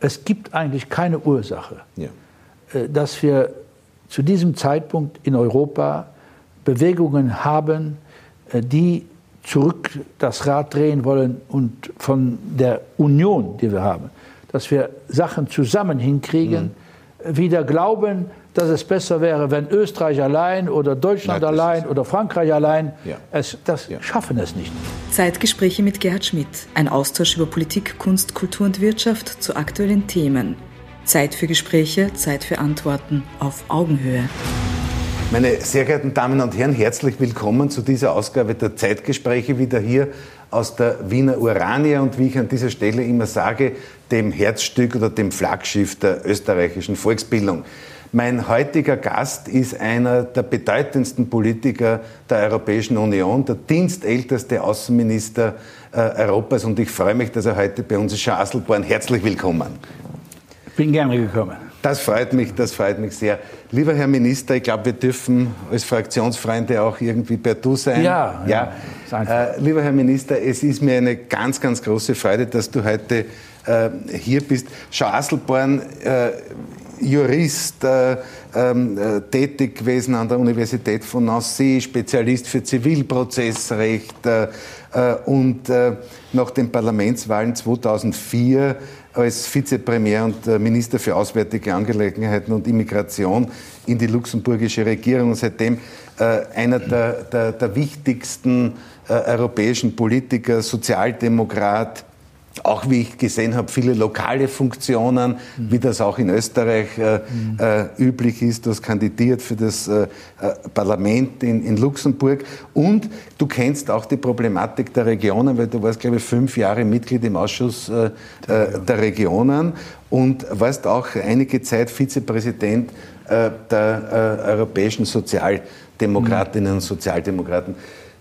es gibt eigentlich keine Ursache, ja. Äh, dass wir zu diesem Zeitpunkt in Europa Bewegungen haben, äh, die zurück das Rad drehen wollen und von der Union, die wir haben, dass wir Sachen zusammen hinkriegen, mhm. wieder glauben, dass es besser wäre, wenn Österreich allein oder Deutschland Nein, allein oder Frankreich allein, ja. es, das ja. schaffen es nicht. Zeitgespräche mit Gerhard Schmidt, ein Austausch über Politik, Kunst, Kultur und Wirtschaft zu aktuellen Themen. Zeit für Gespräche, Zeit für Antworten auf Augenhöhe. Meine sehr geehrten Damen und Herren, herzlich willkommen zu dieser Ausgabe der Zeitgespräche wieder hier aus der Wiener Urania und wie ich an dieser Stelle immer sage, dem Herzstück oder dem Flaggschiff der österreichischen Volksbildung. Mein heutiger Gast ist einer der bedeutendsten Politiker der Europäischen Union, der dienstälteste Außenminister äh, Europas und ich freue mich, dass er heute bei uns ist. Herr Asselborn, herzlich willkommen. Bin gerne gekommen. Das freut mich, das freut mich sehr. Lieber Herr Minister, ich glaube, wir dürfen als Fraktionsfreunde auch irgendwie per Du sein. Ja, ja. ja. Äh, lieber Herr Minister, es ist mir eine ganz, ganz große Freude, dass du heute äh, hier bist. Schau, Asselborn, äh, Jurist, äh, ähm, äh, tätig gewesen an der Universität von Nancy, Spezialist für Zivilprozessrecht äh, äh und äh, nach den Parlamentswahlen 2004 als Vizepremier und äh, Minister für Auswärtige Angelegenheiten und Immigration in die luxemburgische Regierung und seitdem einer der, der, der wichtigsten europäischen Politiker, Sozialdemokrat, auch wie ich gesehen habe, viele lokale Funktionen, wie das auch in Österreich äh, äh, üblich ist. Du hast kandidiert für das äh, äh, Parlament in, in, Luxemburg und du kennst auch die Problematik der Regionen, weil du warst, glaube ich, fünf Jahre Mitglied im Ausschuss äh, äh, der Regionen und warst auch einige Zeit Vizepräsident der europäischen Sozialdemokratinnen und Sozialdemokraten.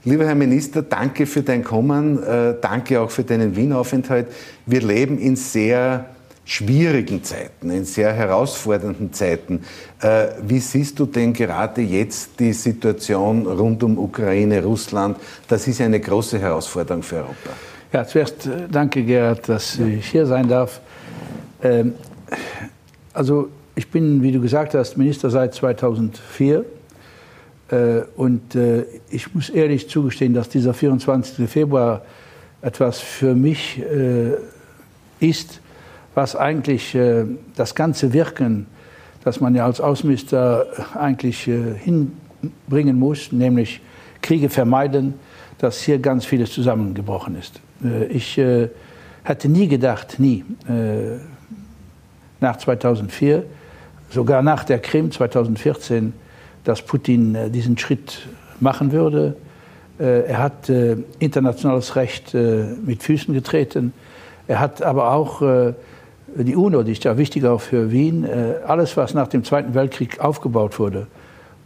Lieber Herr Minister, danke für dein Kommen, äh, danke auch für deinen Wienaufenthalt. Wir leben in sehr schwierigen Zeiten, in sehr herausfordernden Zeiten. Äh, wie siehst du denn gerade jetzt die Situation rund um Ukraine, Russland? Das ist eine große Herausforderung für Europa. Ja, zuerst äh, danke, Gerhard, dass ich hier sein darf. Ähm, also ich bin, wie du gesagt hast, Minister seit 2004 äh, und äh, ich muss ehrlich zugestehen, dass dieser 24. Februar etwas für mich äh, ist, was eigentlich das ganze Wirken, das man ja als Außenminister eigentlich hinbringen muss, nämlich Kriege vermeiden, dass hier ganz vieles zusammengebrochen ist. Ich hätte nie gedacht, nie, nach 2004, sogar nach der Krim 2014, dass Putin äh, diesen Schritt machen würde. Äh, er hat äh, internationales Recht mit Füßen getreten. Er hat aber auch die UNO, die ist ja wichtig auch für Wien, alles, was nach dem Zweiten Weltkrieg aufgebaut wurde,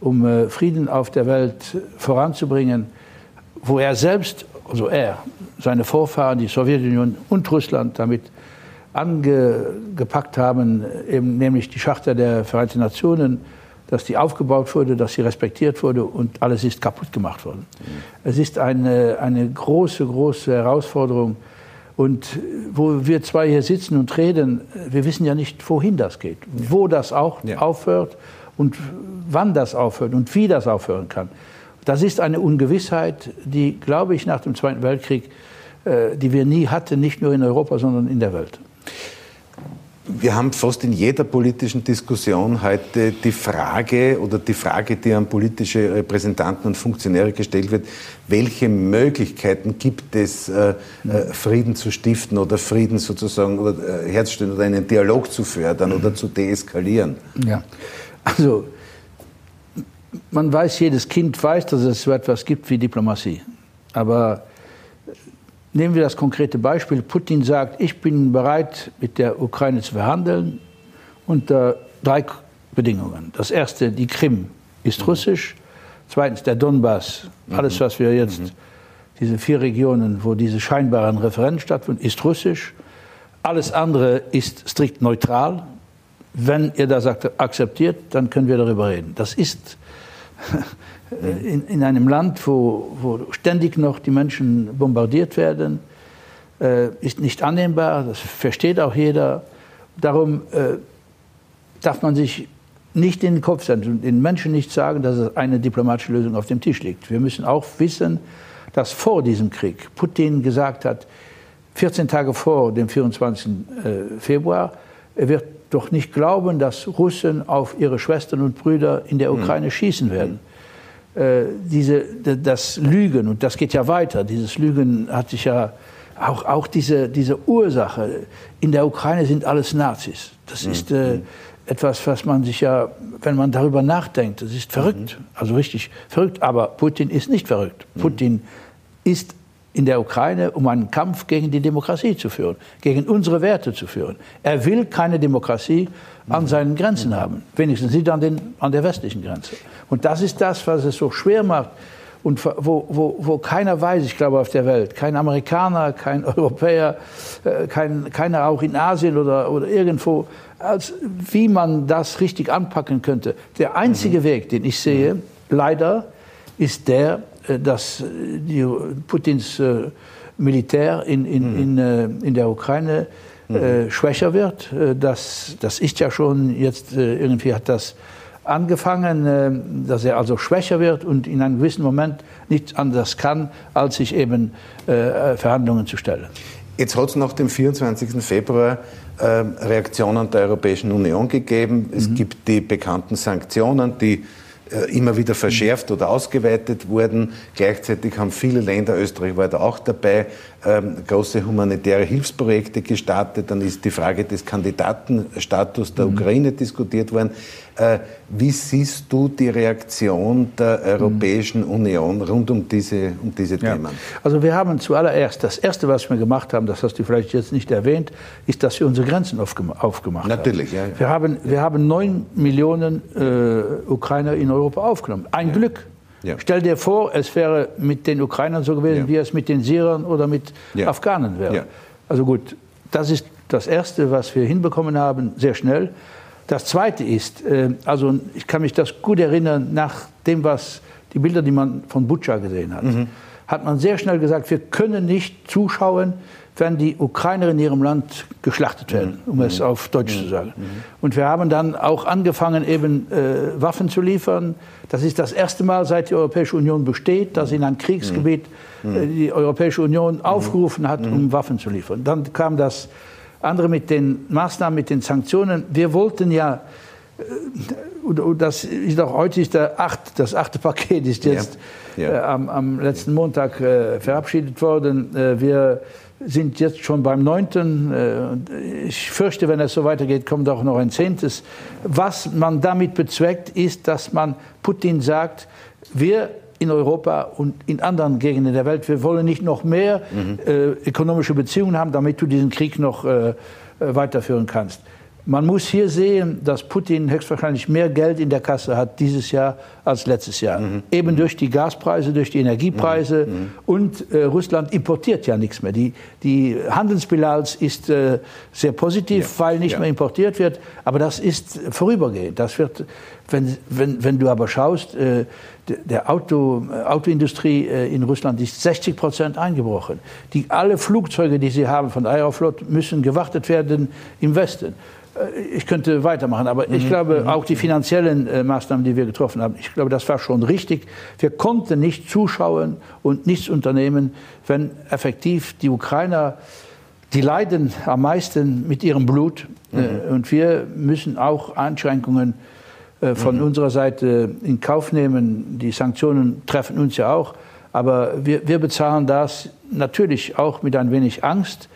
um Frieden auf der Welt voranzubringen, wo er selbst, also er, seine Vorfahren, die Sowjetunion und Russland damit angepackt haben, eben nämlich die Charta der Vereinten Nationen, dass die aufgebaut wurde, dass sie respektiert wurde und alles ist kaputt gemacht worden. Mhm. Es ist eine, eine große, große Herausforderung. Und wo wir zwei hier sitzen und reden, wir wissen ja nicht, wohin das geht, ja. wo das auch ja. aufhört und wann das aufhört und wie das aufhören kann. Das ist eine Ungewissheit, die, glaube ich, nach dem Zweiten Weltkrieg, äh, die wir nie hatten, nicht nur in Europa, sondern in der Welt wir haben fast in jeder politischen Diskussion heute die Frage oder die Frage, die an politische Repräsentanten und Funktionäre gestellt wird, welche Möglichkeiten gibt es, äh, äh, Frieden zu stiften oder Frieden sozusagen oder, äh, herzustellen oder einen Dialog zu fördern oder zu deeskalieren? Ja, also man weiß, jedes Kind weiß, dass es so etwas gibt wie Diplomatie. Aber Nehmen wir das konkrete Beispiel. Putin sagt, ich bin bereit, mit der Ukraine zu verhandeln unter drei Bedingungen. Das erste, die Krim ist mhm. russisch. Zweitens, der Donbass, alles, mhm. was wir jetzt, mhm. diese vier Regionen, wo diese scheinbaren Referenten stattfinden, ist russisch. Alles andere ist strikt neutral. Wenn ihr das akzeptiert, dann können wir darüber reden. Das ist in, in einem Land, wo, wo, ständig noch die Menschen bombardiert werden, äh, ist nicht annehmbar, das versteht auch jeder. Darum äh, darf man sich nicht in den Kopf setzen und den Menschen nicht sagen, dass eine diplomatische Lösung auf dem Tisch liegt. Wir müssen auch wissen, dass vor diesem Krieg Putin gesagt hat, 14 Tage vor dem 24. Äh, Februar, er wird doch nicht glauben, dass Russen auf ihre Schwestern und Brüder in der Ukraine mhm. schießen werden. Äh, diese, das Lügen, und das geht ja weiter, dieses Lügen hat sich ja auch, auch diese, diese Ursache, in der Ukraine sind alles Nazis. Das mhm. ist äh, etwas, was man sich ja, wenn man darüber nachdenkt, das ist verrückt, mhm. also richtig verrückt, aber Putin ist nicht verrückt. Putin ist in der Ukraine, um einen Kampf gegen die Demokratie zu führen, gegen unsere Werte zu führen. Er will keine Demokratie an seinen Grenzen haben, wenigstens nicht an, den, an der westlichen Grenze. Und das ist das, was es so schwer macht und wo, wo, wo keiner weiß, ich glaube, auf der Welt, kein Amerikaner, kein Europäer, äh, kein, keiner auch in Asien oder, oder irgendwo, als wie man das richtig anpacken könnte. Der einzige mhm. Weg, den ich sehe, leider, ist der, dass äh, die, Putins äh, Militär in, in, mhm. in, in der Ukraine mhm. schwächer wird. Das, das ist ja schon jetzt, irgendwie hat das angefangen, dass er also schwächer wird und in einem gewissen Moment nichts anderes kann, als sich eben Verhandlungen zu stellen. Jetzt hat es nach dem 24. Februar äh, Reaktionen der Europäischen Union gegeben. Es mhm. gibt die bekannten Sanktionen, die äh, immer wieder verschärft oder ausgeweitet wurden. Gleichzeitig haben viele Länder, Österreich war da auch dabei, große humanitäre Hilfsprojekte gestartet. Dann ist die Frage des Kandidatenstatus der mhm. Ukraine diskutiert worden. Äh, wie siehst du die Reaktion der Europäischen mhm. Union rund um diese, um diese ja. Themen? Also wir haben zuallererst, das Erste, was wir gemacht haben, das hast du vielleicht jetzt nicht erwähnt, ist, dass wir unsere Grenzen aufgemacht Natürlich, haben. Ja, ja. Wir haben. Wir haben neun Millionen äh, Ukrainer in Europa aufgenommen. Ein ja. Glück. Ja. Stell dir vor, es wäre mit den Ukrainern so gewesen, ja. wie es mit den Syrern oder mit ja. Afghanen wäre. Also gut, das ist das Erste, was wir hinbekommen haben, sehr schnell. Das Zweite ist, äh, also ich kann mich das gut erinnern, nach dem, was die Bilder, die man von Butscha gesehen hat, mhm. hat man sehr schnell gesagt, wir können nicht zuschauen, wenn die Ukrainer in ihrem Land geschlachtet werden, mhm. um es mhm. auf Deutsch zu sagen. Mhm. Und wir haben dann auch angefangen, eben äh, Waffen zu liefern. Das ist das erste Mal, seit die Europäische Union besteht, dass in ein Kriegsgebiet äh, die Europäische Union aufgerufen hat, um Waffen zu liefern. Dann kam das andere mit den Maßnahmen, mit den Sanktionen. Wir wollten ja, äh, das ist auch heute ist der acht, das achte Paket ist jetzt ja. Ja. Äh, am, am, letzten Montag äh, verabschiedet worden. Äh, wir sind jetzt schon beim neunten. Äh, ich fürchte, wenn es so weitergeht, kommt auch noch ein zehntes. Was man damit bezweckt, ist, dass man Putin sagt, wir in Europa und in anderen Gegenden der Welt. Wir wollen nicht noch mehr mhm. äh, ökonomische Beziehungen haben, damit du diesen Krieg noch äh, äh, weiterführen kannst. Man muss hier sehen, dass Putin höchstwahrscheinlich mehr Geld in der Kasse hat dieses Jahr als letztes Jahr. Mhm. Eben durch die Gaspreise, durch die Energiepreise. Mhm. Und äh, Russland importiert ja nichts mehr. Die, die Handelsbilanz ist äh, sehr positiv, ja. weil nicht ja. mehr importiert wird. Aber das ist vorübergehend. Das wird, wenn, wenn, wenn du aber schaust, äh, der Auto, äh, Autoindustrie äh, in Russland ist 60 Prozent eingebrochen. Die, alle Flugzeuge, die sie haben von Aeroflot, müssen gewartet werden im Westen. Äh, ich könnte weitermachen, aber ich mhm. glaube, mhm. auch die finanziellen Maßnahmen, die wir getroffen haben, ich glaube, das war schon richtig. Wir konnten nicht zuschauen und nichts unternehmen, wenn effektiv die Ukrainer, die leiden am meisten mit ihrem Blut. Mhm. Und wir müssen auch Einschränkungen äh, von mhm. unserer Seite in Kauf nehmen. Die Sanktionen treffen uns ja auch. Aber wir, wir bezahlen das natürlich auch mit ein wenig Angst, äh,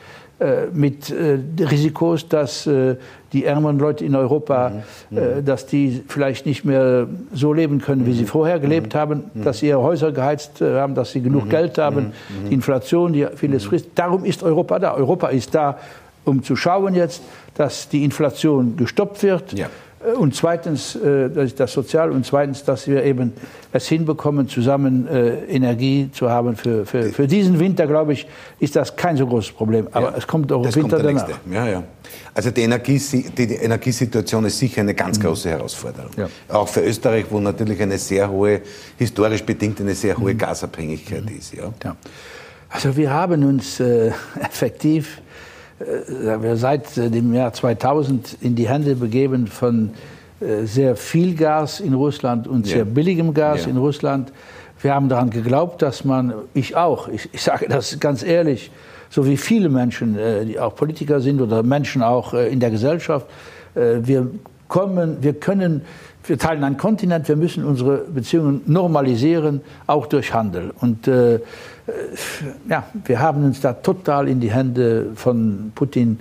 mit äh, Risikos, dass äh, die ärmeren Leute in Europa, mhm. mhm. dass die vielleicht nicht mehr so leben können, wie sie mhm. vorher gelebt mhm. haben, dass sie ihre Häuser geheizt haben, dass sie genug Geld haben, die Inflation, die vieles frisst. Darum ist Europa da. Europa ist da, um zu schauen jetzt, dass die Inflation gestoppt wird. Ja äh, und zweitens, äh, das das Sozial. Und zweitens, dass wir eben es hinbekommen, zusammen äh, Energie zu haben. Für, für, für diesen Winter, glaube ich, ist das kein so großes Problem. Aber ja, es kommt auch im Winter danach. Ja, ja. Also die, Energie, die Energiesituation ist sicher eine ganz mhm. große Herausforderung. Ja. Auch für Österreich, wo natürlich eine sehr hohe, historisch bedingt eine sehr hohe mhm. Gasabhängigkeit mhm. ist. Ja. ja. Also wir haben uns äh, effektiv äh, seit dem Jahr 2000 in die Hände begeben von äh, sehr viel Gas in Russland und sehr billigem Gas in Russland. Wir haben daran geglaubt, dass man, ich auch, ich, ich sage das ganz ehrlich, so wie viele Menschen, äh, die auch Politiker sind oder Menschen auch äh, in der Gesellschaft, wir kommen, wir können, wir teilen einen Kontinent, wir müssen unsere Beziehungen normalisieren, auch durch Handel. Und äh, ja, wir haben uns da total in die Hände von Putin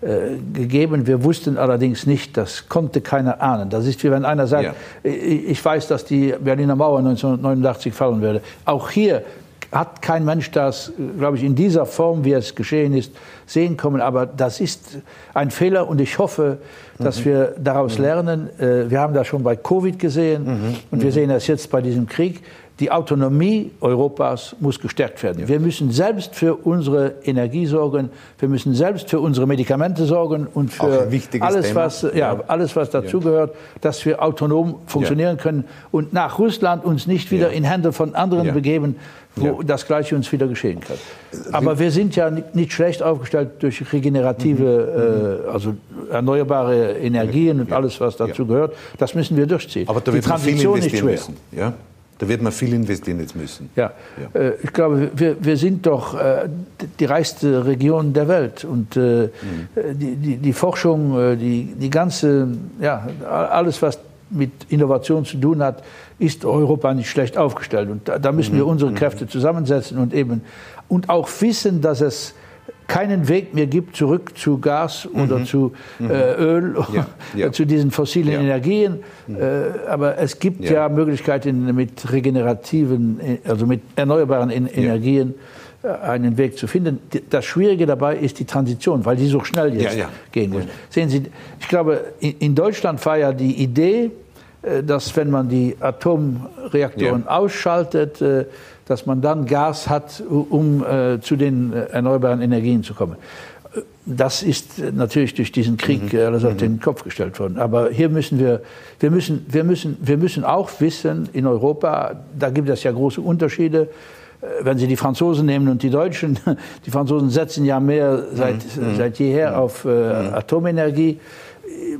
äh, gegeben. Wir wussten allerdings nicht, das konnte keiner ahnen. Das ist wie wenn einer sagt, ja. ich, weiß, dass die Berliner Mauer 1989 fallen würde. Auch hier hat kein Mensch das, glaube ich, in dieser Form, wie es geschehen ist, sehen kommen. Aber das ist ein Fehler und ich hoffe, dass mhm. wir daraus mhm. lernen. Äh, wir haben das schon bei Covid gesehen mhm. und wir mhm. sehen das jetzt bei diesem Krieg. Die Autonomie Europas muss gestärkt werden. Ja. Wir müssen selbst für unsere Energie sorgen. Wir müssen selbst für unsere Medikamente sorgen und für alles was, ja, alles, was dazugehört, dass wir autonom funktionieren können und nach Russland uns nicht wieder in Hände von anderen begeben, wo ja. das Gleiche uns wieder geschehen kann. Aber wir sind ja nicht schlecht aufgestellt durch regenerative, mhm. äh, also erneuerbare Energien und alles, was dazu gehört. Das müssen wir durchziehen. Aber da wird Die Transition viel investieren müssen. Ja? Da wird man viel investieren jetzt müssen. Ja, ja. Äh, ich glaube, wir, wir sind doch äh, die reichste Region der Welt. Und äh, mhm. die, die, die Forschung, die, die ganze, ja, alles, was mit Innovation zu tun hat, ist Europa nicht schlecht aufgestellt. Und da, da müssen wir mhm. unsere mhm. Kräfte zusammensetzen und eben und auch wissen, dass es keinen Weg mehr gibt zurück zu Gas oder mhm. zu mhm. äh, Öl, ja. Ja. zu diesen fossilen ja. Energien. Mhm. Äh, aber es gibt ja. Möglichkeiten mit regenerativen, also mit erneuerbaren Energien äh, einen Weg zu finden. Das Schwierige dabei ist die Transition, weil die so schnell jetzt gehen muss. Sehen Sie, ich glaube, in Deutschland war ja die Idee, äh, dass wenn man die Atomreaktoren ausschaltet, äh, dass man dann Gas hat, um äh, zu den erneuerbaren Energien zu kommen. Das ist natürlich durch diesen Krieg mhm. alles auf mhm. den Kopf gestellt worden. Aber hier müssen wir, wir müssen, wir müssen, wir müssen auch wissen, in Europa, da gibt es ja große Unterschiede. Wenn Sie die Franzosen nehmen und die Deutschen, die Franzosen setzen ja mehr seit, mhm. seit jeher mhm. auf äh, mhm. Atomenergie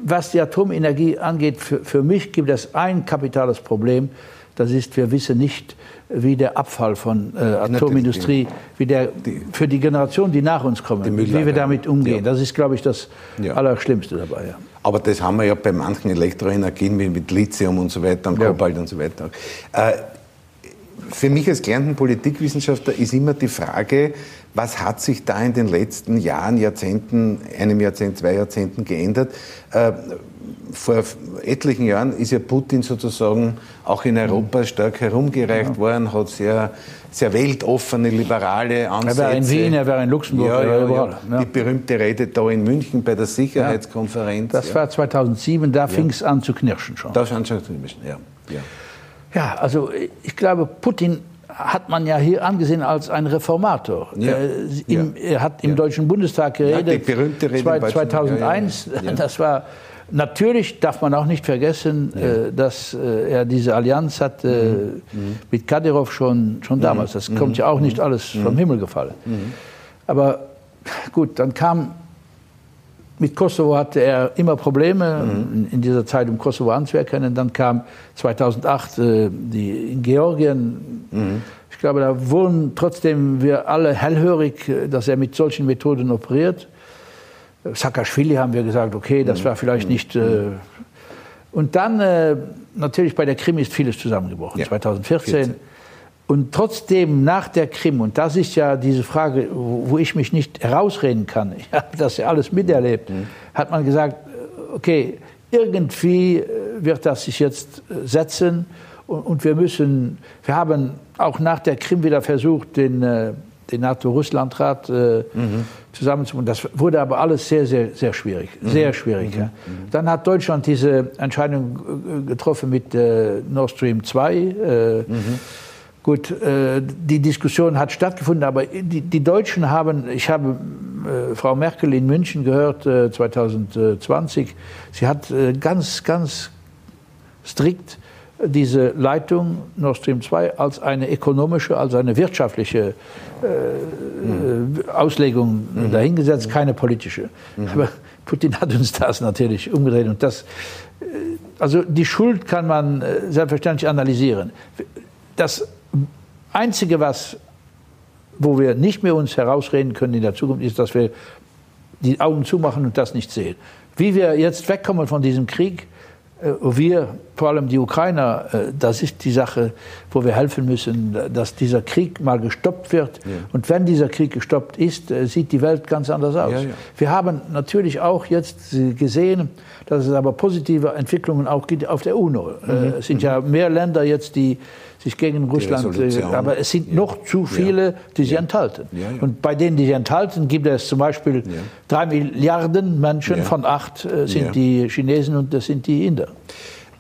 was die Atomenergie angeht, für, für mich gibt es ein kapitales Problem. Das ist, wir wissen nicht, wie der Abfall von äh, Atomindustrie, wie der für die Generation, die nach uns kommen, wie wir damit umgehen. Ja. Das ist, glaube ich, das ja. Allerschlimmste dabei. Ja. Aber das haben wir ja bei manchen Elektroenergien wie mit Lithium und so weiter und Kobalt und so weiter. Äh, für mich als gelernten Politikwissenschaftler ist immer die Frage, was hat sich da in den letzten Jahren, Jahrzehnten, einem Jahrzehnt, zwei Jahrzehnten geändert? Äh, vor etlichen Jahren ist ja Putin sozusagen auch in Europa stark herumgereicht ja. worden, hat sehr, sehr weltoffene, liberale Ansätze. Er war in Wien, er war in Luxemburg, ja, ja, überall. Ja. Die berühmte Rede da in München bei der Sicherheitskonferenz. Das war 2007, da fing es an zu knirschen schon. Da fing es an zu knirschen, ja. Ja, also ich glaube, Putin hat man ja hier angesehen als ein Reformator. Ja. Äh, im, ja. Er hat im ja. Deutschen Bundestag geredet, ja, Rede 2001. Das war natürlich darf man auch nicht vergessen, äh, dass äh, er diese Allianz hat äh, mhm. mit Kadyrov schon schon damals. Das kommt ja auch nicht alles vom Himmel gefallen. Aber gut, dann kam mit Kosovo hatte er immer Probleme mhm. in dieser Zeit, um Kosovo anzuerkennen. Dann kam 2008 äh, die, in Georgien. Mhm. Ich glaube, da wurden trotzdem wir alle hellhörig, äh, dass er mit solchen Methoden operiert. Saakashvili haben wir gesagt, okay, das mhm. war vielleicht mhm. nicht. Äh, und dann äh, natürlich bei der Krim ist vieles zusammengebrochen. Ja. 2014. 14. Und trotzdem nach der Krim, und das ist ja diese Frage, wo ich mich nicht herausreden kann, ich habe das ja alles miterlebt, mhm. hat man gesagt, okay, irgendwie äh, wird das sich jetzt äh, setzen und wir müssen, wir haben auch nach der Krim wieder versucht, den, äh, den NATO-Russland-Rat mhm. zusammenzubringen. Das wurde aber alles sehr, sehr, sehr schwierig, mhm. sehr schwierig. Mhm. Ja. Dann hat Deutschland diese Entscheidung getroffen mit Nord Stream 2. Gut, äh, die Diskussion hat stattgefunden, aber die, die Deutschen haben, ich habe äh, Frau Merkel in München gehört, äh, 2020, sie hat äh, ganz, ganz strikt diese Leitung Nord Stream 2 als eine ökonomische, als eine wirtschaftliche äh, mhm. Auslegung mhm. dahingesetzt, keine politische. Mhm. Aber Putin hat uns das natürlich umgedreht und das, äh, also die Schuld kann man selbstverständlich analysieren. Das Einzige, was, wo wir nicht mehr uns herausreden können in der Zukunft, ist, dass wir die Augen zumachen und das nicht sehen. Wie wir jetzt wegkommen von diesem Krieg, äh, wir, vor allem die Ukrainer, äh, das ist die Sache, wo wir helfen müssen, dass dieser Krieg mal gestoppt wird. Ja. Und wenn dieser Krieg gestoppt ist, äh, sieht die Welt ganz anders aus. Ja, ja. Wir haben natürlich auch jetzt gesehen, dass es aber positive Entwicklungen auch gibt auf der UNO. Mhm. Es sind ja mehr Länder jetzt, die sich gegen Russland, aber es sind noch zu viele, die sich enthalten. Und bei denen, die sich enthalten, gibt es zum Beispiel drei Milliarden Menschen, von acht sind die Chinesen und das sind die Inder.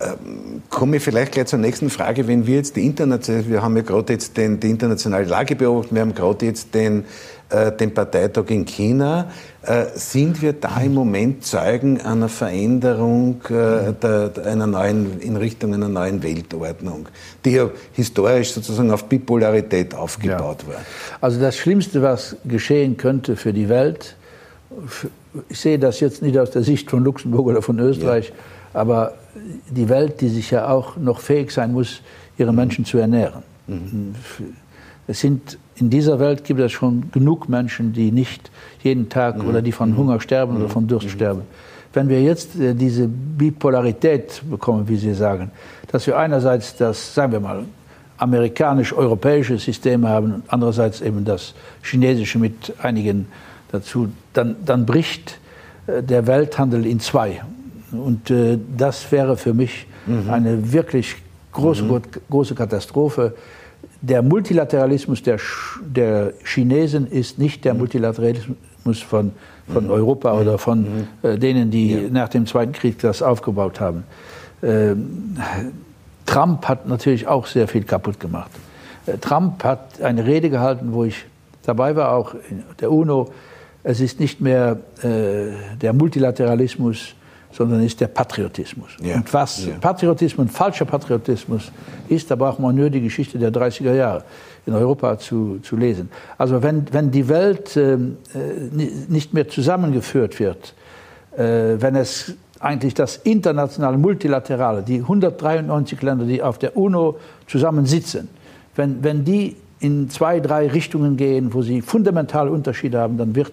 Ähm, komme ich vielleicht gleich zur nächsten Frage. Wenn wir jetzt die internationale, wir haben ja gerade jetzt den, die internationale Lage beobachtet, wir haben gerade jetzt den, äh, den Parteitag in China. Äh, sind wir da im Moment Zeugen einer Veränderung äh, der, einer neuen, in Richtung einer neuen Weltordnung, die ja historisch sozusagen auf Bipolarität aufgebaut ja. war? Also das Schlimmste, was geschehen könnte für die Welt, ich sehe das jetzt nicht aus der Sicht von Luxemburg oder von Österreich, ja aber die Welt, die sich ja auch noch fähig sein muss, ihre Menschen zu ernähren. Mhm. Es sind, in dieser Welt gibt es schon genug Menschen, die nicht jeden Tag mhm. oder die von Hunger sterben mhm. oder von Durst mhm. sterben. Wenn wir jetzt äh, diese Bipolarität bekommen, wie Sie sagen, dass wir einerseits das, sagen wir mal, amerikanisch-europäische System haben und andererseits eben das chinesische mit einigen dazu, dann, dann bricht äh, der Welthandel in zwei. Und äh, das wäre für mich mhm. eine wirklich große, mhm. große Katastrophe. Der Multilateralismus der, der Chinesen ist nicht der mhm. Multilateralismus von, von mhm. Europa oder mhm. von äh, denen, die ja. nach dem Zweiten Krieg das aufgebaut haben. Ähm, Trump hat natürlich auch sehr viel kaputt gemacht. Äh, Trump hat eine Rede gehalten, wo ich dabei war, auch in der UNO. Es ist nicht mehr äh, der Multilateralismus sondern ist der Patriotismus. Ja. Und was ja. Patriotismus, falscher Patriotismus ist, da braucht man nur die Geschichte der 30er Jahre in Europa zu, zu lesen. Also wenn, wenn die Welt ähm, äh, nicht mehr zusammengeführt wird, äh, wenn es eigentlich das internationale, multilaterale, die 193 Länder, die auf der UNO zusammensitzen, wenn, wenn die in zwei, drei Richtungen gehen, wo sie fundamentale Unterschiede haben, dann wird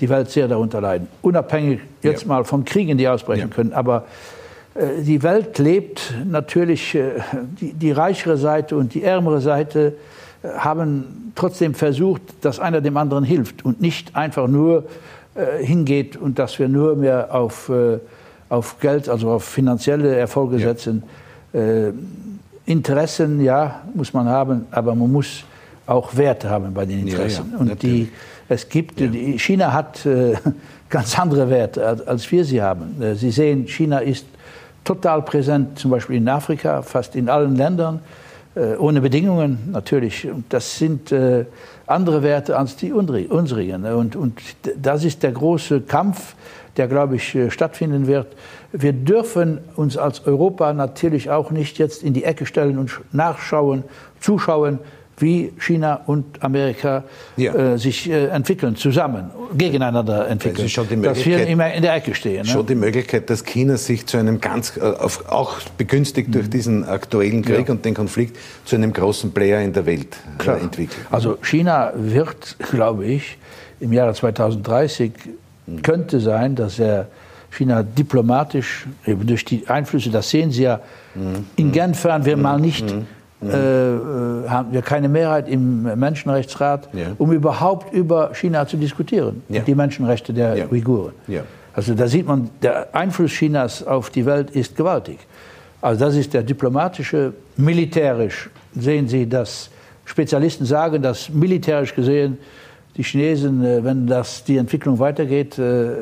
die Welt sehr darunter leiden. Unabhängig jetzt ja. mal von Kriegen, die ausbrechen ja. können. Aber äh, die Welt lebt natürlich, äh, die, die, reichere Seite und die ärmere Seite äh, haben trotzdem versucht, dass einer dem anderen hilft und nicht einfach nur äh, hingeht und dass wir nur mehr auf, äh, auf Geld, also auf finanzielle Erfolge ja. setzen. Äh, Interessen, ja, muss man haben, aber man muss auch Werte haben bei den Interessen. und die es gibt, ja. China hat äh, ganz andere Werte, als wir sie haben. Äh, sie sehen, China ist total präsent, zum Beispiel in Afrika, fast in allen Ländern, äh, ohne Bedingungen natürlich. Das sind andere Werte als die unsrigen. Und, und das ist der große Kampf, der, glaube ich, stattfinden wird. Wir dürfen uns als Europa natürlich auch nicht jetzt in die Ecke stellen und nachschauen, zuschauen, wie China und Amerika ja. äh, sich äh, entwickeln, zusammen, gegeneinander entwickeln. Also schon die dass wir immer in der Ecke stehen. Ne? Schon die Möglichkeit, dass China sich zu einem ganz, äh, auf, auch begünstigt mhm. durch diesen aktuellen Krieg ja. und den Konflikt, zu einem großen Player in der Welt äh, entwickelt. Also China wird, glaube ich, im Jahre 2030 mhm. könnte sein, dass er China diplomatisch, eben durch die Einflüsse, das sehen Sie ja, mhm. in Genf hören wir mhm. mal nicht mhm äh, äh, haben wir keine Mehrheit im Menschenrechtsrat, ja. um überhaupt über China zu diskutieren, ja. die Menschenrechte der ja. Uiguren. Also da sieht man, der Einfluss Chinas auf die Welt ist gewaltig. Also das ist der diplomatische, militärisch sehen Sie, dass Spezialisten sagen, dass militärisch gesehen die Chinesen, äh, wenn das die Entwicklung weitergeht, äh,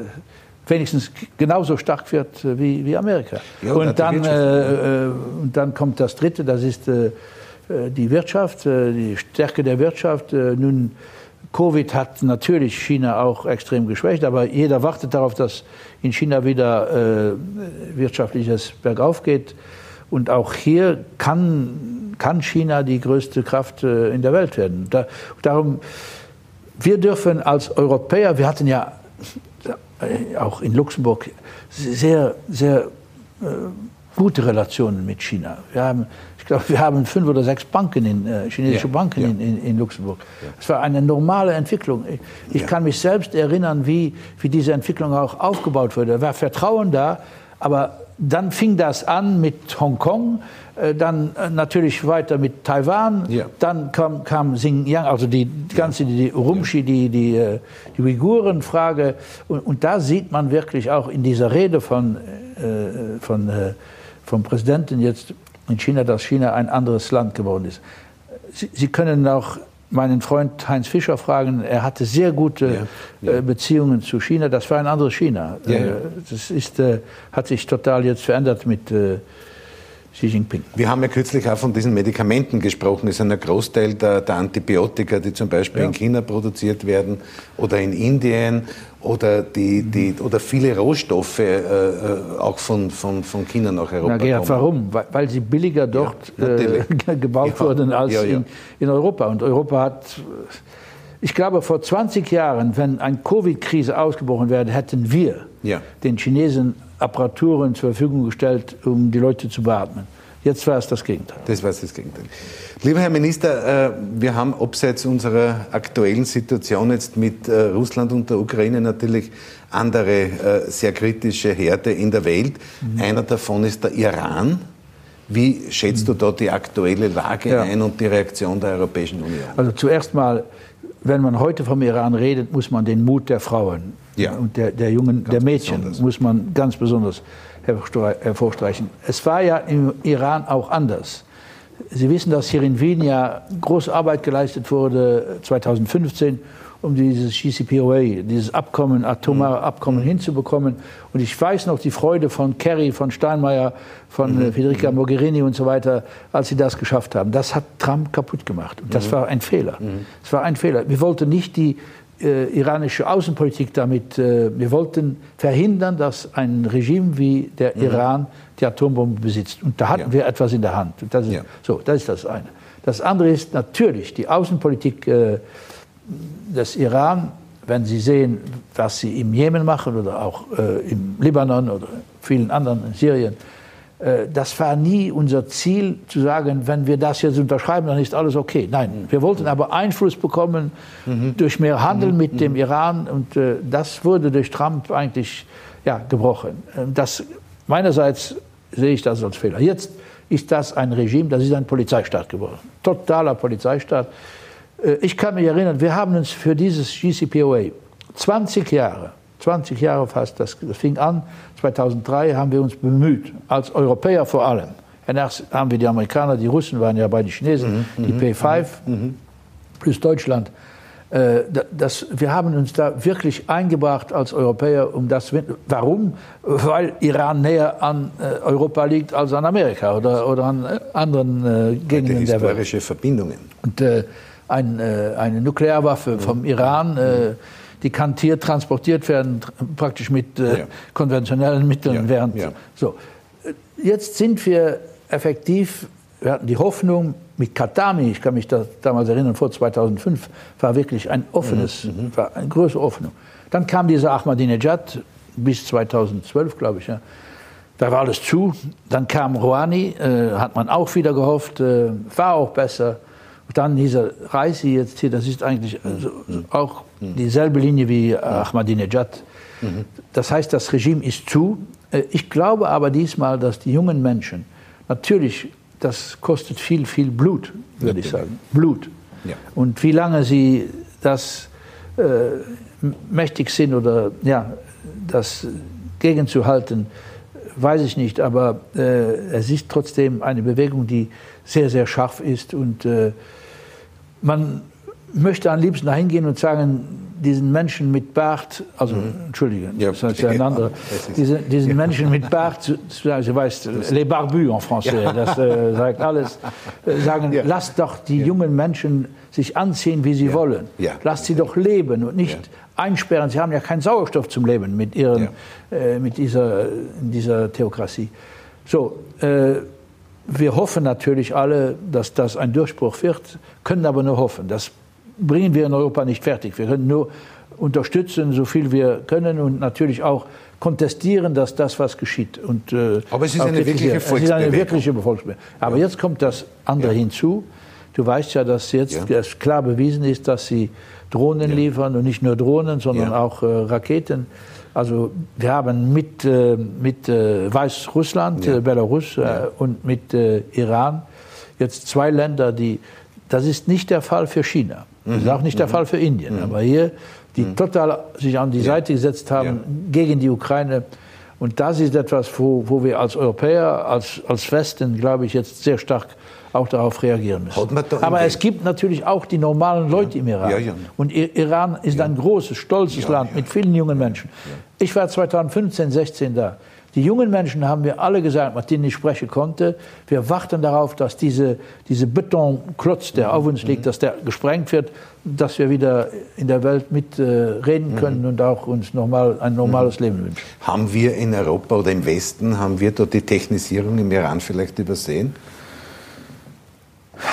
wenigstens genauso stark wird äh, wie, wie Amerika. Ja, und, dann, äh, äh, und dann kommt das Dritte, das ist äh, äh die Wirtschaft, die Stärke der Wirtschaft. nun, Covid hat natürlich China auch extrem geschwächt, aber jeder wartet darauf, dass in China wieder wirtschaftliches bergauf geht. Und auch hier kann, kann China die größte Kraft in der Welt werden. Da, darum, wir dürfen als Europäer, wir hatten ja auch in Luxemburg sehr, sehr äh, gute Relationen mit China. Wir haben, ich glaube, wir haben fünf oder sechs Banken, in, äh, chinesische ja, Banken ja. In, in, Luxemburg. Es ja. war eine normale Entwicklung. Ich, ich kann mich selbst erinnern, wie, wie diese Entwicklung auch aufgebaut wurde. Da war Vertrauen da, aber dann fing das an mit Hongkong, äh, dann äh, natürlich weiter mit Taiwan, ja. dann kam, kam Xinjiang, also die ganze die Urumqi, die, die, äh, die Uiguren-Frage. Und, und, da sieht man wirklich auch in dieser Rede von, äh, von, äh, vom Präsidenten jetzt in China, dass China ein anderes Land geworden ist. Sie, Sie können auch meinen Freund Heinz Fischer fragen. Er hatte sehr gute ja, ja. Beziehungen zu China. Das war ein anderes China. Ja, das ist, hat sich total jetzt verändert mit Xi Jinping. Wir haben ja kürzlich auch von diesen Medikamenten gesprochen. Es ist ein Großteil der, der Antibiotika, die zum Beispiel ja. in China produziert werden oder in Indien oder, die, die, oder viele Rohstoffe äh, äh auch von, von, von China nach Europa Na, Gerhard, kommen. Warum? Weil, sie billiger dort ja, äh, gebaut ja. wurden als in, in Europa. Und Europa hat ich glaube, vor 20 Jahren, wenn eine Covid-Krise ausgebrochen wäre, hätten wir ja. den Chinesen Apparaturen zur Verfügung gestellt, um die Leute zu beatmen. Jetzt war es das Gegenteil. Das war es das Gegenteil. Lieber Herr Minister, äh, wir haben abseits unserer aktuellen Situation jetzt mit äh, Russland und der Ukraine natürlich andere äh, sehr kritische Herde in der Welt. Mhm. Einer davon ist der Iran. Wie schätzt mhm. du da die aktuelle Lage ja. ein und die Reaktion der Europäischen Union? Also zuerst mal, wenn man heute vom Iran redet, muss man den Mut der Frauen ja. und der, der Jungen, ganz der Mädchen besonders. muss man ganz besonders hervorstreichen. Es war ja im Iran auch anders. Sie wissen, dass hier in Wien ja große Arbeit geleistet wurde 2015, um dieses GCPOA, dieses Abkommen, atomare mhm. Abkommen mhm. hinzubekommen. Und ich weiß noch die Freude von Kerry, von Steinmeier, von mhm. Federica mhm. Mogherini und so weiter, als sie das geschafft haben. Das hat Trump kaputt gemacht. Und das mhm. war ein Fehler. Es war ein Fehler. Wir wollten nicht die äh, iranische Außenpolitik damit, äh, wir wollten verhindern, dass ein Regime wie der mhm. Iran die Atombombe besitzt. Und da hatten ja. wir etwas in der Hand. Das ist, ja. So, das ist das eine. Das andere ist natürlich die Außenpolitik äh, des Iran, wenn Sie sehen, was sie im Jemen machen oder auch äh, im Libanon oder vielen anderen in Syrien äh, das war nie unser Ziel, zu sagen, wenn wir das jetzt unterschreiben, dann ist alles okay. Nein, wir wollten aber Einfluss bekommen mhm. durch mehr Handel mhm. mit dem mhm. Iran und äh, das wurde durch Trump eigentlich ja, gebrochen. Ähm, das, meinerseits sehe ich das als Fehler. Jetzt ist das ein Regime, das ist ein Polizeistaat geworden. Totaler Polizeistaat. Äh, ich kann mich erinnern, wir haben uns für dieses GCPOA 20 Jahre 20 Jahre fast, das, fing an, 2003 haben wir uns bemüht, als Europäer vor allem. Erst haben wir die Amerikaner, die Russen waren ja bei den Chinesen, mhm, die mhm, P5 mhm, mhm. plus Deutschland. Äh, das, wir haben uns da wirklich eingebracht als Europäer, um das. Warum? Weil Iran näher an äh, Europa liegt als an Amerika oder, oder an anderen Gegenden der Welt. Historische Verbindungen. Und äh, ein, äh, eine Nuklearwaffe vom Iran. Äh, die kann hier transportiert werden, praktisch mit äh, ja. konventionellen Mitteln. Ja. Während, ja. So. Jetzt sind wir effektiv, wir hatten die Hoffnung, mit Katami, ich kann mich da damals erinnern, vor 2005, war wirklich ein offenes, mhm. mhm. war eine größere Hoffnung. Dann kam dieser Ahmadinejad bis 2012, glaube ich. Da war alles zu. Dann kam Rouhani, äh, hat man auch wieder gehofft, äh, war auch besser. Dann diese Reise jetzt hier, das ist eigentlich also auch dieselbe Linie wie Ahmadinejad. Das heißt, das Regime ist zu. Äh, ich glaube aber diesmal, dass die jungen Menschen, natürlich, das kostet viel, viel Blut, würde ich sagen. Blut. Ja. Und wie lange sie das äh, mächtig sind oder ja, das gegenzuhalten, weiß ich nicht. Aber äh, es ist trotzdem eine Bewegung, die sehr, sehr scharf ist und äh, man möchte am liebsten dahin gehen und sagen, diesen Menschen mit Bart, also mhm. entschuldige, ja, das ist ja ein anderer, diese, diesen ja. Menschen mit Bart, du weißt, les barbus en français, ja. das äh, sagt alles, äh, sagen, ja. lasst doch die jungen Menschen sich anziehen, wie sie wollen. Lasst sie doch leben und nicht einsperren. Sie haben ja keinen Sauerstoff zum Leben mit, ihren, äh, mit dieser, dieser Theokratie. So, äh, wir hoffen natürlich alle, dass das ein Durchbruch wird, können aber nur hoffen. Das bringen wir in Europa nicht fertig. Wir können nur unterstützen, so viel wir können und natürlich auch kontestieren, dass das, was geschieht. Und, äh, Aber es ist eine wirkliche Volksbewegung. Es ist eine wirkliche Volksbewegung. Aber ja. jetzt kommt das andere ja. hinzu. Du weißt ja, dass jetzt ja. klar bewiesen ist, dass sie Drohnen liefern und nicht nur Drohnen, sondern auch äh, Raketen. Also wir haben mit, äh, mit äh, Weißrussland, äh, Belarus äh, und mit äh, Iran jetzt zwei Länder, die, das ist nicht der Fall für China. Das ist mhm. auch nicht der mhm. Fall für Indien. Mhm. Aber hier die total sich an die Seite gesetzt haben ja. gegen die Ukraine. Und das ist etwas, wo, wo wir als Europäer, als, als Westen, glaube ich, jetzt sehr stark auch darauf reagieren müssen. Aber es gibt natürlich auch die normalen Leute ja. im Iran. Ja, ja. Und Iran ist ein großes, stolzes Land mit vielen jungen Menschen. Ich war 2015, 16 da. Die jungen Menschen haben mir alle gesagt, mit denen ich sprechen konnte, wir warten darauf, dass diese, diese Betonklotz, der auf uns liegt, dass der gesprengt wird, dass wir wieder in der Welt mitreden äh, können mhm. und auch uns normal, ein normales mhm. Leben wünschen. Haben wir in Europa oder im Westen, haben wir dort die Technisierung im Iran vielleicht übersehen?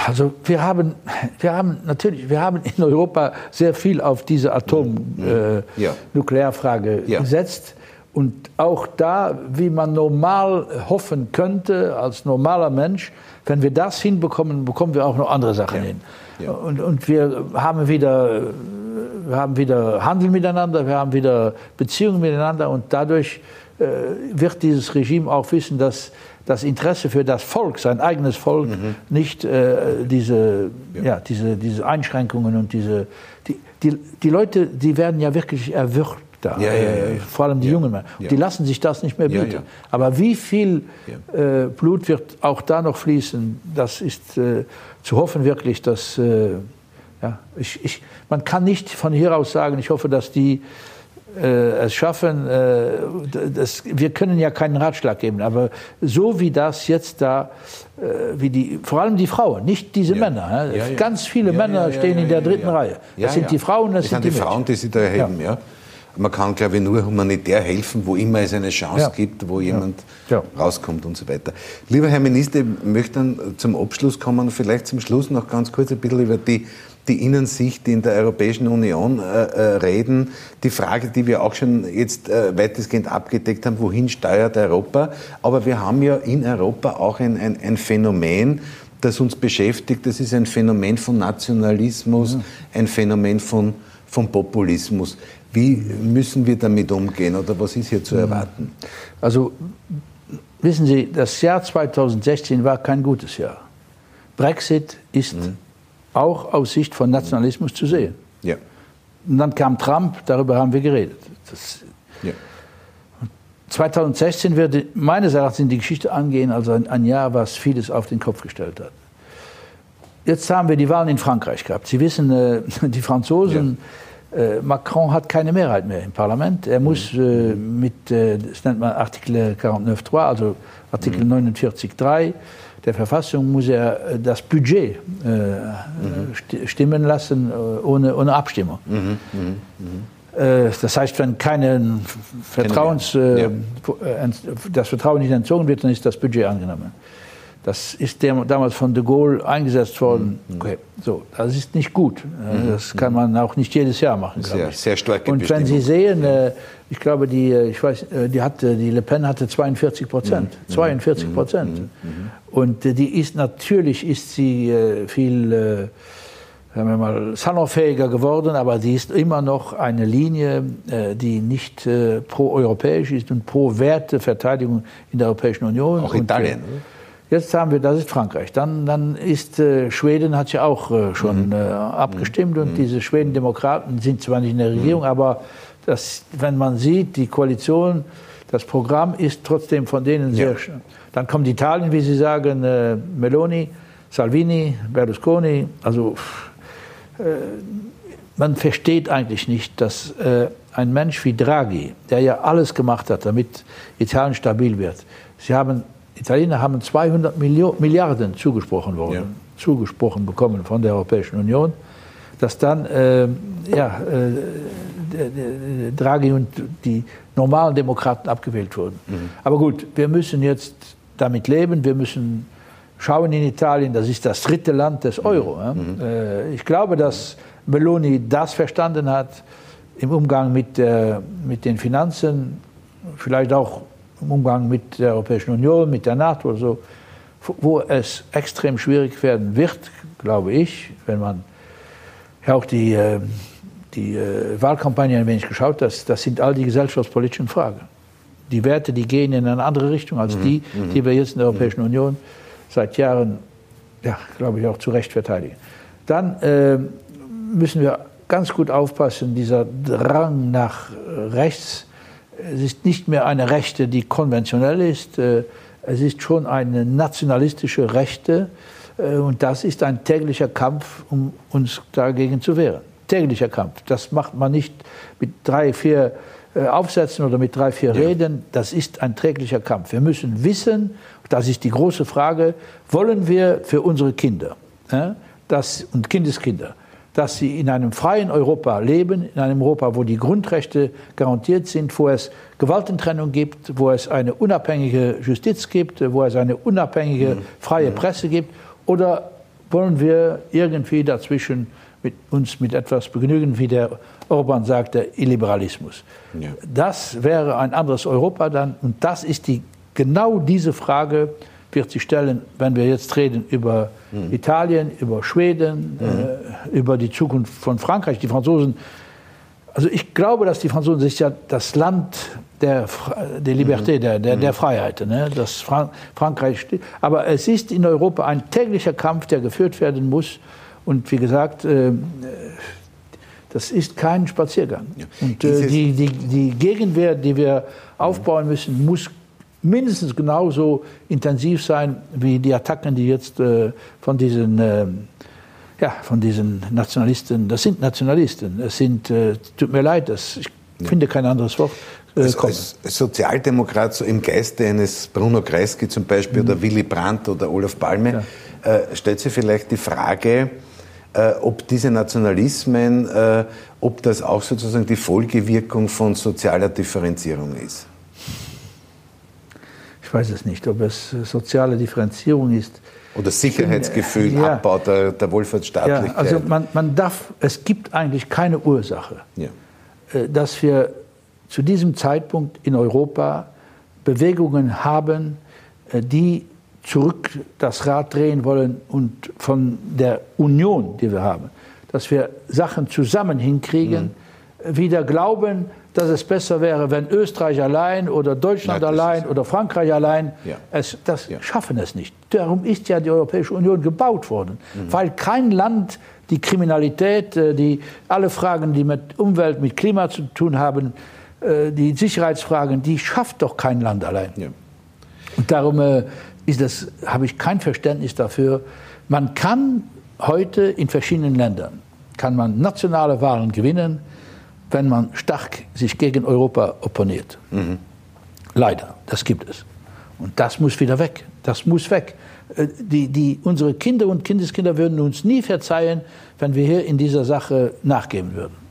Also wir haben, wir haben natürlich, wir haben in Europa sehr viel auf diese Atomnuklearfrage mhm. äh, ja. gesetzt. Und auch da, wie man normal hoffen könnte, als normaler Mensch, wenn wir das hinbekommen, bekommen wir auch noch andere Sachen ja. hin. Ja. Und, und wir, haben wieder, wir haben wieder Handel miteinander, wir haben wieder Beziehungen miteinander und dadurch wird dieses Regime auch wissen, dass das Interesse für das Volk, sein eigenes Volk, mhm. nicht äh, diese, ja. ja. diese, diese Einschränkungen und diese. Die, die, die Leute, die werden ja wirklich erwürgt da, ja, ja, äh, vor allem die Jungen Männer. Die lassen sich das nicht mehr bieten. Aber wie viel äh, Blut wird auch da noch fließen, das ist äh, zu hoffen wirklich, dass äh, ja, ich, ich, man kann nicht von hier aus sagen, ich hoffe, dass die äh, es schaffen, äh, das, wir können ja keinen Ratschlag geben, aber so wie das jetzt da, wie die, vor allem die Frauen, nicht diese Männer, ganz viele Männer stehen in der dritten Reihe. Das sind die Frauen, das, das sind die, die Frauen, die sie da erheben, ja. Man kann, glaube ich, nur humanitär helfen, wo immer es eine Chance ja. gibt, wo jemand ja. rauskommt und so weiter. Lieber Herr Minister, ich möchte zum Abschluss kommen, vielleicht zum Schluss noch ganz kurz ein bisschen über die, die Innensicht in der Europäischen Union äh, äh, reden. Die Frage, die wir auch schon jetzt äh, weitestgehend abgedeckt haben, wohin steuert Europa? Aber wir haben ja in Europa auch ein, ein, ein Phänomen, das uns beschäftigt. Das ist ein Phänomen von Nationalismus, ja. ein Phänomen von, von Populismus. Wie müssen wir damit umgehen oder was ist hier zu erwarten? Also wissen Sie, das Jahr 2016 war kein gutes Jahr. Brexit ist mhm. Auch aus Sicht von Nationalismus zu sehen. Ja. Und dann kam Trump, darüber haben wir geredet. Das, ja. 2016 wird meines Erachtens in die Geschichte angehen als ein, ein, Jahr, was vieles auf den Kopf gestellt hat. Jetzt haben wir die Wahlen in Frankreich gehabt. Sie wissen, äh, die Franzosen ja Macron hat keine Mehrheit mehr im Parlament. Er muss äh, mit, äh, das nennt man Artikel 49.3, also Artikel mhm. 49.3 der Verfassung, muss er äh, das Budget äh, mhm. stimmen lassen äh, ohne, ohne Abstimmung. Mhm. mhm. mhm. Das heißt, wenn keine Vertrauens, ja. das Vertrauen nicht entzogen wird, dann ist das Budget angenommen. Das ist damals von de Gaulle eingesetzt worden. Mhm. Okay, so, das ist nicht gut. Mhm. Das kann man auch nicht jedes Jahr machen. Sehr, ich. sehr stark. Und wenn Sie sehen. Äh, ich glaube, die, äh, ich weiß, äh, die, hatte, die Le Pen hatte 42 Prozent. Mhm. 42 mhm. Prozent. Mhm. Mhm. Und die ist natürlich ist sie viel sagen wir mal, salonfähiger geworden, aber sie ist immer noch eine Linie, die nicht pro-europäisch ist und pro Werteverteidigung in der Europäischen Union. Auch Italien, und, Jetzt haben wir, das ist Frankreich. Dann, dann ist äh, Schweden hat ja auch äh, schon mhm. äh, abgestimmt und mhm. diese Schweden-Demokraten sind zwar nicht in der Regierung, mhm. aber das, wenn man sieht, die Koalition, das Programm ist trotzdem von denen sehr. Ja. Dann kommt Italien, wie Sie sagen, äh, Meloni, Salvini, Berlusconi. Also äh, man versteht eigentlich nicht, dass äh, ein Mensch wie Draghi, der ja alles gemacht hat, damit Italien stabil wird, Sie haben Italiener haben 200 Millionen, Milliarden zugesprochen worden, ja. zugesprochen bekommen von der Europäischen Union, dass dann äh, ja, äh, Draghi und die normalen Demokraten abgewählt wurden. Mhm. Aber gut, wir müssen jetzt damit leben, wir müssen schauen in Italien, das ist das dritte Land des Euro. Mhm. Äh, ich glaube, dass Meloni das verstanden hat im Umgang mit, mit den Finanzen, vielleicht auch Umgang mit der Europäischen Union, mit der NATO oder so, wo es extrem schwierig werden wird, glaube ich, wenn man ja auch die, äh, die äh, Wahlkampagne ein wenig geschaut hat, das sind all die gesellschaftspolitischen Fragen. Die Werte, die gehen in eine andere Richtung als mhm. die, mhm. die wir jetzt in der Europäischen mhm. Union seit Jahren, ja, glaube ich, auch zu Recht verteidigen. Dann äh, müssen wir ganz gut aufpassen, dieser Drang nach rechts, es ist nicht mehr eine Rechte, die konventionell ist, äh, es ist schon eine nationalistische Rechte äh, und das ist ein täglicher Kampf, um uns dagegen zu wehren. Täglicher Kampf. Das macht man nicht mit drei, vier äh, Aufsätzen oder mit drei, vier Reden. Das ist ein täglicher Kampf. Wir müssen wissen, das ist die große Frage, wollen wir für unsere Kinder das, und Kindeskinder, dass sie in einem freien Europa leben, in einem Europa, wo die Grundrechte garantiert sind, wo es Gewaltentrennung gibt, wo es eine unabhängige Justiz gibt, wo es eine unabhängige freie Presse gibt? Oder wollen wir irgendwie dazwischen mit uns mit etwas begnügen, wie der Orban sagte, Illiberalismus? Ja. Das wäre ein anderes Europa dann. Und das ist die, genau diese Frage, wird sich stellen, wenn wir jetzt reden über mhm. Italien, über Schweden, mhm. äh, über die Zukunft von Frankreich. Die Franzosen, also ich glaube, dass die Franzosen sich ja das Land der, der Liberté, mhm. der, der, der mhm. Freiheit, ne? das Frank Frankreich steht. Aber es ist in Europa ein täglicher Kampf, der geführt werden muss. Und wie gesagt, äh, das ist kein Spaziergang. Ja. Und äh, die, die, die Gegenwehr, die wir aufbauen müssen, muss mindestens genauso intensiv sein wie die Attacken, die jetzt äh, von diesen äh, ja, von diesen Nationalisten, das sind Nationalisten, es sind, äh, tut mir leid, das, ich ja. finde kein anderes Wort. Äh, als, als, Sozialdemokrat, so im Geiste eines Bruno Kreisky zum Beispiel mhm. oder Willy Brandt oder Olaf Palme, ja. äh, stellt sich vielleicht die Frage, äh, ob diese Nationalismen, äh, ob das auch sozusagen die Folgewirkung von sozialer Differenzierung ist ich weiß es nicht, ob es soziale Differenzierung ist. Oder Sicherheitsgefühl, ja, Abbau der, der Wohlfahrtsstaatlichkeit. Ja, also man, man darf, es gibt eigentlich keine Ursache, ja. Äh, dass wir zu diesem Zeitpunkt in Europa Bewegungen haben, äh, die zurück das Rad drehen wollen und von der Union, die wir haben, dass wir Sachen zusammen hinkriegen, mhm. wieder glauben, dass es besser wäre, wenn Österreich allein oder Deutschland Nein, allein oder Frankreich allein, ja. es, das ja. schaffen es nicht. Darum ist ja die Europäische Union gebaut worden, mhm. weil kein Land die Kriminalität, äh, die alle Fragen, die mit Umwelt, mit Klima zu tun haben, äh, die Sicherheitsfragen, die schafft doch kein Land allein. Ja. Und darum äh, ist das, habe ich kein Verständnis dafür. Man kann heute in verschiedenen Ländern kann man nationale Wahlen gewinnen wenn man stark sich gegen Europa opponiert. Mhm. Leider, das gibt es. Und das muss wieder weg. Das muss weg. Äh, die, die, unsere Kinder und Kindeskinder würden uns nie verzeihen, wenn wir hier in dieser Sache nachgeben würden.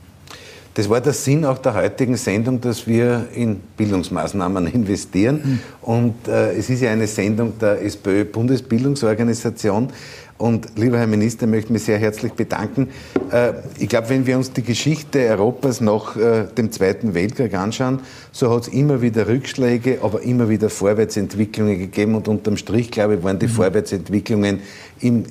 Das war der Sinn auch der heutigen Sendung, dass wir in Bildungsmaßnahmen investieren. Mhm. Und äh, es ist ja eine Sendung der SPÖ-Bundesbildungsorganisation. Und lieber Herr Minister, ich möchte mich sehr herzlich bedanken. Äh, ich glaube, wenn wir uns die Geschichte Europas nach äh, dem Zweiten Weltkrieg anschauen, so hat es immer wieder Rückschläge, aber immer wieder Vorwärtsentwicklungen gegeben. Und unterm Strich, glaube ich, waren die mhm. Vorwärtsentwicklungen im,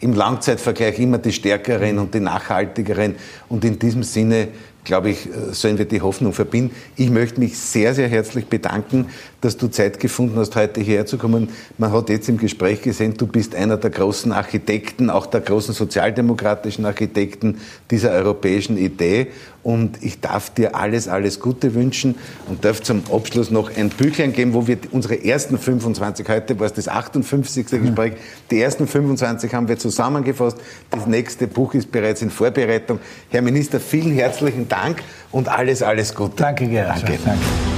im Langzeitvergleich immer die stärkeren und die nachhaltigeren. Und in diesem Sinne glaube ich, äh, sollen wir die Hoffnung verbinden. Ich möchte mich sehr, sehr herzlich bedanken, dass du Zeit gefunden hast, heute hierher zu kommen. Man hat jetzt im Gespräch gesehen, du bist einer der großen Architekten, auch der großen sozialdemokratischen Architekten dieser europäischen Idee. Und ich darf dir alles, alles Gute wünschen und darf zum Abschluss noch ein Büchlein geben, wo wir unsere ersten 25, heute war es das 58. Gespräch, die ersten 25 haben wir zusammengefasst. Das nächste Buch ist bereits in Vorbereitung. Herr Minister, vielen herzlichen Dank und alles, alles Gute. Danke, Gerhard. Danke. Danke.